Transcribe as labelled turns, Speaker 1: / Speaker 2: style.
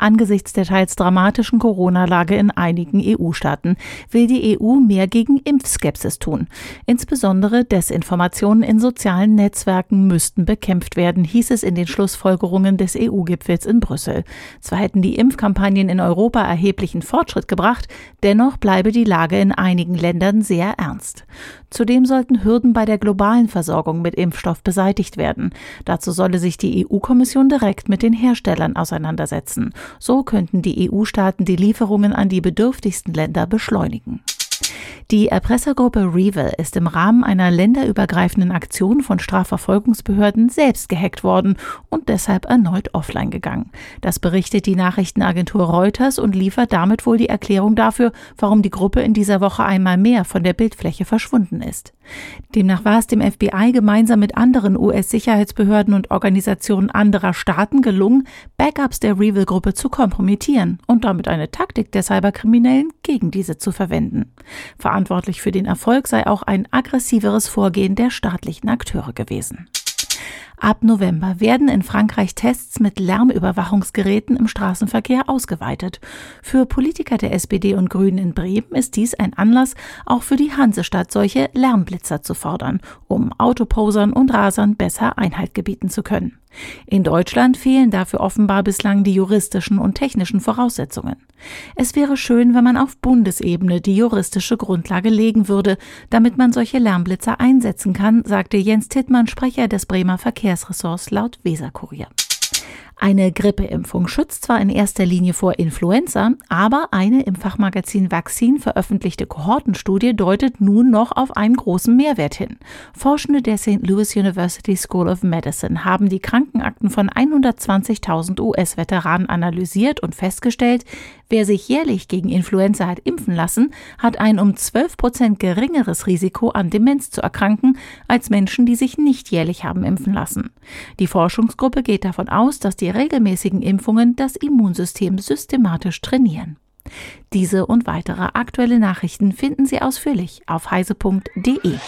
Speaker 1: Angesichts der teils dramatischen Corona-Lage in einigen EU-Staaten will die EU mehr gegen Impfskepsis tun. Insbesondere Desinformationen in sozialen Netzwerken müssten bekämpft werden, hieß es in den Schlussfolgerungen des EU-Gipfels in Brüssel. Zwar hätten die Impfkampagnen in Europa erheblichen Fortschritt gebracht, dennoch bleibe die Lage in einigen Ländern sehr ernst. Zudem sollten Hürden bei der globalen Versorgung mit Impfstoff beseitigt werden. Dazu solle sich die EU-Kommission direkt mit den Herstellern auseinandersetzen. So könnten die EU-Staaten die Lieferungen an die bedürftigsten Länder beschleunigen. Die Erpressergruppe Revil ist im Rahmen einer länderübergreifenden Aktion von Strafverfolgungsbehörden selbst gehackt worden und deshalb erneut offline gegangen. Das berichtet die Nachrichtenagentur Reuters und liefert damit wohl die Erklärung dafür, warum die Gruppe in dieser Woche einmal mehr von der Bildfläche verschwunden ist. Demnach war es dem FBI gemeinsam mit anderen US-Sicherheitsbehörden und Organisationen anderer Staaten gelungen, Backups der Revil-Gruppe zu kompromittieren und damit eine Taktik der Cyberkriminellen gegen diese zu verwenden. Verantwortlich für den Erfolg sei auch ein aggressiveres Vorgehen der staatlichen Akteure gewesen. Ab November werden in Frankreich Tests mit Lärmüberwachungsgeräten im Straßenverkehr ausgeweitet. Für Politiker der SPD und Grünen in Bremen ist dies ein Anlass, auch für die Hansestadt solche Lärmblitzer zu fordern, um Autoposern und Rasern besser Einhalt gebieten zu können. In Deutschland fehlen dafür offenbar bislang die juristischen und technischen Voraussetzungen. Es wäre schön, wenn man auf Bundesebene die juristische Grundlage legen würde, damit man solche Lärmblitzer einsetzen kann, sagte Jens Tittmann, Sprecher des Bremer Verkehrsressorts laut Weserkurier. Eine Grippeimpfung schützt zwar in erster Linie vor Influenza, aber eine im Fachmagazin Vaccine veröffentlichte Kohortenstudie deutet nun noch auf einen großen Mehrwert hin. Forschende der St. Louis University School of Medicine haben die Krankenakten von 120.000 US-Veteranen analysiert und festgestellt, wer sich jährlich gegen Influenza hat impfen lassen, hat ein um 12 Prozent geringeres Risiko an Demenz zu erkranken als Menschen, die sich nicht jährlich haben impfen lassen. Die Forschungsgruppe geht davon aus, dass die regelmäßigen Impfungen das Immunsystem systematisch trainieren. Diese und weitere aktuelle Nachrichten finden Sie ausführlich auf heise.de.